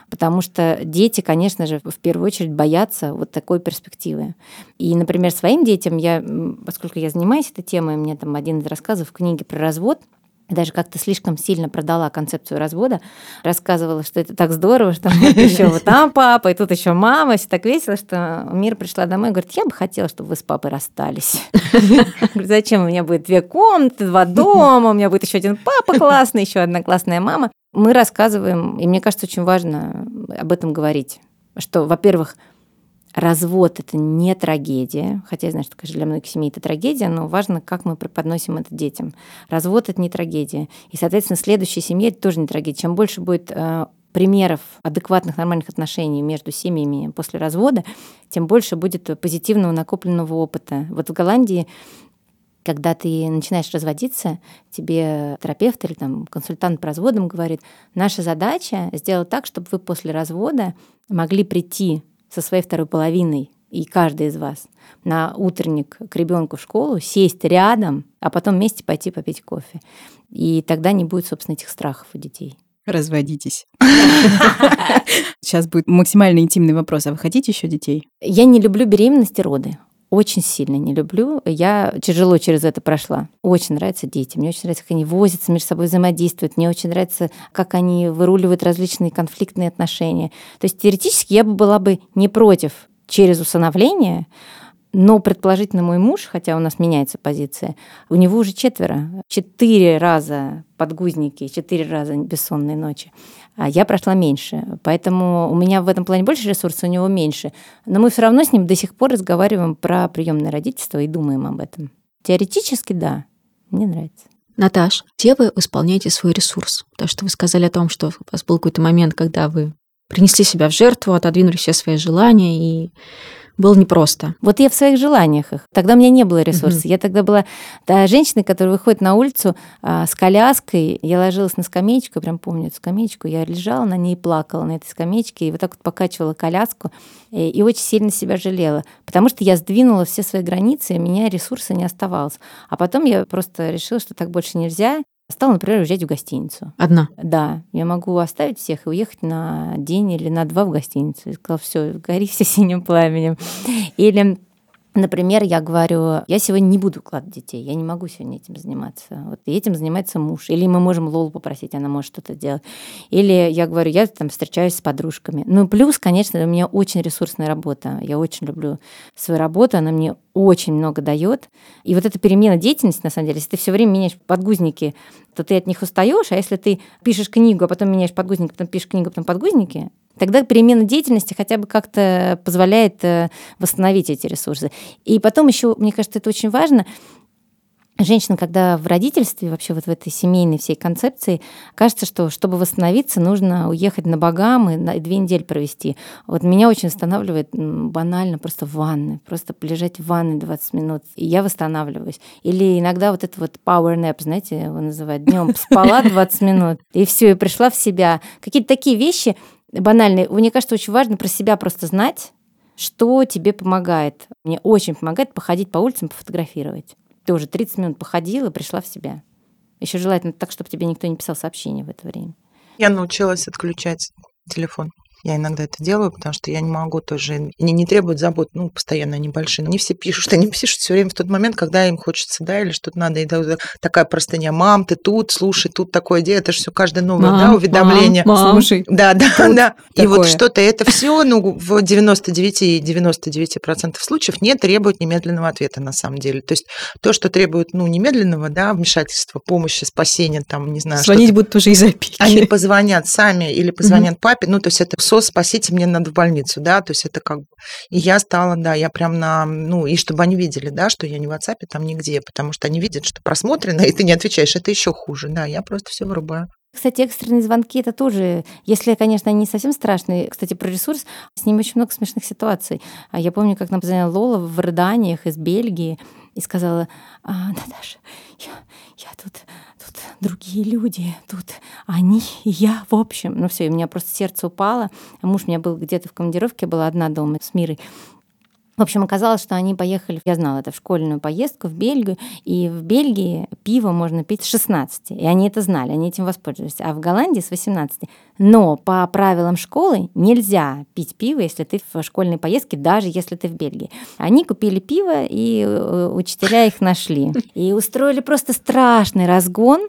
потому что дети, конечно же, в первую очередь боятся вот такой перспективы. И, например, своим детям я, поскольку я занимаюсь этой темой, у меня там один из рассказов в книге про развод – даже как-то слишком сильно продала концепцию развода, рассказывала, что это так здорово, что еще вот там папа, и тут еще мама, все так весело, что Мира пришла домой и говорит, я бы хотела, чтобы вы с папой расстались. Зачем у меня будет две комнаты, два дома, у меня будет еще один папа классный, еще одна классная мама. Мы рассказываем, и мне кажется, очень важно об этом говорить, что, во-первых, Развод это не трагедия, хотя я знаю, что, конечно, для многих семей это трагедия, но важно, как мы преподносим это детям. Развод это не трагедия. И, соответственно, следующая семья это тоже не трагедия. Чем больше будет э, примеров адекватных нормальных отношений между семьями после развода, тем больше будет позитивного накопленного опыта. Вот в Голландии когда ты начинаешь разводиться, тебе терапевт или там, консультант по разводам говорит, наша задача сделать так, чтобы вы после развода могли прийти со своей второй половиной, и каждый из вас, на утренник к ребенку в школу, сесть рядом, а потом вместе пойти попить кофе. И тогда не будет, собственно, этих страхов у детей. Разводитесь. Сейчас будет максимально интимный вопрос. А вы хотите еще детей? Я не люблю беременность и роды очень сильно не люблю. Я тяжело через это прошла. Очень нравятся дети. Мне очень нравится, как они возятся, между собой взаимодействуют. Мне очень нравится, как они выруливают различные конфликтные отношения. То есть теоретически я бы была бы не против через усыновление, но предположительно мой муж, хотя у нас меняется позиция, у него уже четверо. Четыре раза подгузники, четыре раза бессонные ночи. А я прошла меньше. Поэтому у меня в этом плане больше ресурсов, у него меньше. Но мы все равно с ним до сих пор разговариваем про приемное родительство и думаем об этом. Теоретически, да, мне нравится. Наташ, где вы исполняете свой ресурс? Потому что вы сказали о том, что у вас был какой-то момент, когда вы принесли себя в жертву, отодвинули все свои желания и было непросто. Вот я в своих желаниях их. Тогда у меня не было ресурсов. Угу. Я тогда была та женщина, которая выходит на улицу а, с коляской. Я ложилась на скамеечку, я прям помню эту скамеечку. Я лежала на ней, плакала на этой скамеечке, и вот так вот покачивала коляску. И, и очень сильно себя жалела. Потому что я сдвинула все свои границы, и у меня ресурса не оставалось. А потом я просто решила, что так больше нельзя. Стала, например, уезжать в гостиницу. Одна? Да. Я могу оставить всех и уехать на день или на два в гостиницу. И сказала, все, гори все синим пламенем. Или Например, я говорю, я сегодня не буду укладывать детей, я не могу сегодня этим заниматься. Вот и этим занимается муж. Или мы можем Лолу попросить, она может что-то делать. Или я говорю, я там встречаюсь с подружками. Ну, плюс, конечно, у меня очень ресурсная работа. Я очень люблю свою работу, она мне очень много дает. И вот эта перемена деятельности, на самом деле, если ты все время меняешь подгузники, то ты от них устаешь, а если ты пишешь книгу, а потом меняешь подгузники, потом пишешь книгу, потом подгузники, Тогда перемена деятельности хотя бы как-то позволяет э, восстановить эти ресурсы. И потом еще, мне кажется, это очень важно, Женщина, когда в родительстве, вообще вот в этой семейной всей концепции, кажется, что чтобы восстановиться, нужно уехать на Багамы и две недели провести. Вот меня очень останавливает банально просто в ванной, просто полежать в ванной 20 минут, и я восстанавливаюсь. Или иногда вот это вот power nap, знаете, его называют, днем спала 20 минут, и все, и пришла в себя. Какие-то такие вещи, банальные. Мне кажется, очень важно про себя просто знать, что тебе помогает. Мне очень помогает походить по улицам, пофотографировать. Ты уже 30 минут походила, пришла в себя. Еще желательно так, чтобы тебе никто не писал сообщения в это время. Я научилась отключать телефон. Я иногда это делаю, потому что я не могу тоже... Они не требуют забот, ну, постоянно они большие. Но не все пишут, они пишут все время в тот момент, когда им хочется, да, или что-то надо. И такая простыня, мам, ты тут, слушай, тут такое дело. Это же все каждое новое, мам, да, уведомление. Мам, мам. Слушай. Да, да, да. И вот что-то, это все, ну, в 99,99% случаев не требует немедленного ответа на самом деле. То есть то, что требует, ну, немедленного, да, вмешательства, помощи, спасения, там, не знаю. Звонить будут уже из опеки. Они позвонят сами или позвонят папе, ну, то есть это СОС, спасите, мне надо в больницу, да, то есть это как бы... И я стала, да, я прям на... Ну, и чтобы они видели, да, что я не в WhatsApp, там нигде, потому что они видят, что просмотрено, и ты не отвечаешь, это еще хуже, да, я просто все вырубаю. Кстати, экстренные звонки это тоже, если, конечно, они не совсем страшные. Кстати, про ресурс, с ними очень много смешных ситуаций. А Я помню, как нам позвонила Лола в рыданиях из Бельгии и сказала, а, Наташа, я, я тут, тут другие люди, тут они и я, в общем. Ну все, у меня просто сердце упало. Муж у меня был где-то в командировке, была одна дома с Мирой. В общем, оказалось, что они поехали, я знала это, в школьную поездку в Бельгию, и в Бельгии пиво можно пить с 16, и они это знали, они этим воспользовались, а в Голландии с 18. Но по правилам школы нельзя пить пиво, если ты в школьной поездке, даже если ты в Бельгии. Они купили пиво, и э, учителя их нашли. И устроили просто страшный разгон,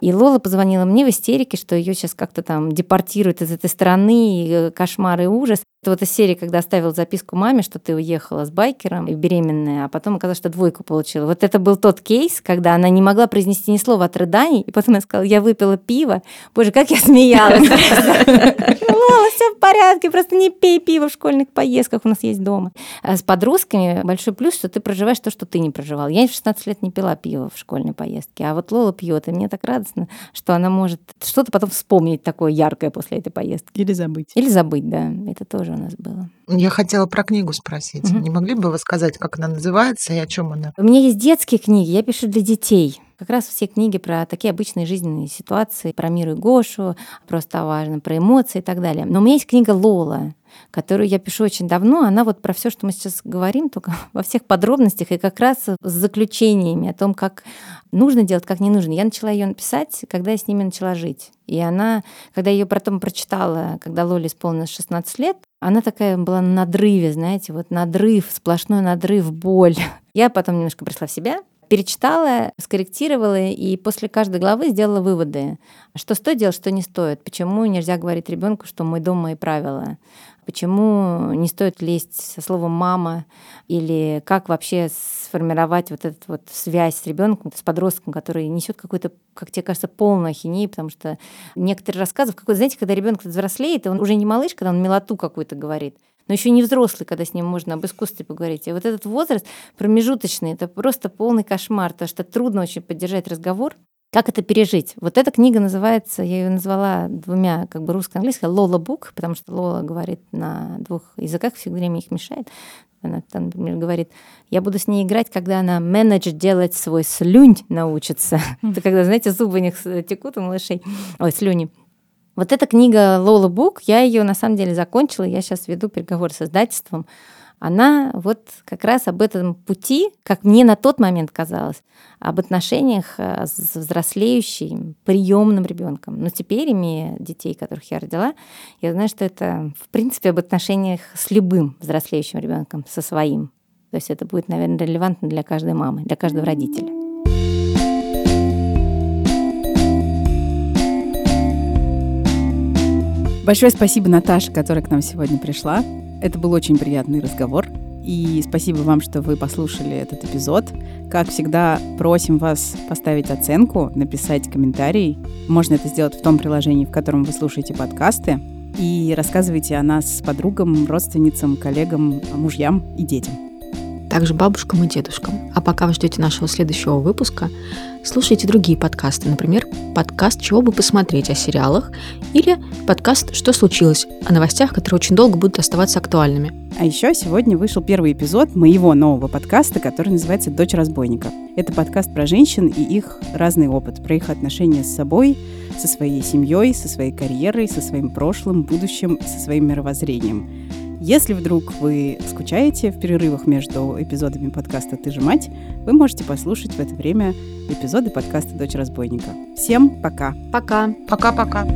и Лола позвонила мне в истерике, что ее сейчас как-то там депортируют из этой страны, и э, кошмар и ужас. Это вот из серии, когда оставил записку маме, что ты уехала с байкером и беременная, а потом оказалось, что двойку получила. Вот это был тот кейс, когда она не могла произнести ни слова от рыданий, и потом я сказала, я выпила пиво. Боже, как я смеялась. Лола, все в порядке, просто не пей пиво в школьных поездках, у нас есть дома. А с подростками большой плюс, что ты проживаешь то, что ты не проживал. Я в 16 лет не пила пиво в школьной поездке, а вот Лола пьет, и мне так радостно, что она может что-то потом вспомнить такое яркое после этой поездки. Или забыть. Или забыть, да. Это тоже у нас было. Я хотела про книгу спросить. Угу. Не могли бы вы сказать, как она называется и о чем она? У меня есть детские книги, я пишу для детей. Как раз все книги про такие обычные жизненные ситуации, про мир и Гошу, просто важно, про эмоции и так далее. Но у меня есть книга Лола, которую я пишу очень давно. Она вот про все, что мы сейчас говорим, только во всех подробностях и как раз с заключениями о том, как нужно делать, как не нужно. Я начала ее написать, когда я с ними начала жить. И она, когда ее потом прочитала, когда Лоле исполнилось 16 лет, она такая была на надрыве, знаете, вот надрыв, сплошной надрыв, боль. Я потом немножко пришла в себя, перечитала, скорректировала и после каждой главы сделала выводы. Что стоит делать, что не стоит. Почему нельзя говорить ребенку, что мой дом, мои правила. Почему не стоит лезть со словом «мама» или как вообще сформировать вот эту вот связь с ребенком, с подростком, который несет какую-то, как тебе кажется, полную ахинею, потому что некоторые рассказы, знаете, когда ребенок взрослеет, он уже не малыш, когда он милоту какую-то говорит, но еще не взрослый, когда с ним можно об искусстве поговорить. И вот этот возраст промежуточный, это просто полный кошмар, потому что трудно очень поддержать разговор. Как это пережить? Вот эта книга называется, я ее назвала двумя, как бы русско-английской, Лола Бук, потому что Лола говорит на двух языках, все время их мешает. Она там, например, говорит, я буду с ней играть, когда она менедж делать свой слюнь научится. Это когда, знаете, зубы у них текут у малышей. Ой, слюни. Вот эта книга Лола Бук, я ее на самом деле закончила, я сейчас веду переговоры с издательством. Она вот как раз об этом пути, как мне на тот момент казалось, об отношениях э, с взрослеющим, приемным ребенком. Но теперь, имея детей, которых я родила, я знаю, что это, в принципе, об отношениях с любым взрослеющим ребенком, со своим. То есть это будет, наверное, релевантно для каждой мамы, для каждого родителя. Большое спасибо Наташе, которая к нам сегодня пришла. Это был очень приятный разговор. И спасибо вам, что вы послушали этот эпизод. Как всегда, просим вас поставить оценку, написать комментарий. Можно это сделать в том приложении, в котором вы слушаете подкасты. И рассказывайте о нас с подругам, родственницам, коллегам, мужьям и детям также бабушкам и дедушкам. А пока вы ждете нашего следующего выпуска, слушайте другие подкасты, например, подкаст «Чего бы посмотреть» о сериалах или подкаст «Что случилось?» о новостях, которые очень долго будут оставаться актуальными. А еще сегодня вышел первый эпизод моего нового подкаста, который называется «Дочь разбойника». Это подкаст про женщин и их разный опыт, про их отношения с собой, со своей семьей, со своей карьерой, со своим прошлым, будущим, со своим мировоззрением. Если вдруг вы скучаете в перерывах между эпизодами подкаста «Ты же мать», вы можете послушать в это время эпизоды подкаста «Дочь разбойника». Всем пока! Пока! Пока-пока!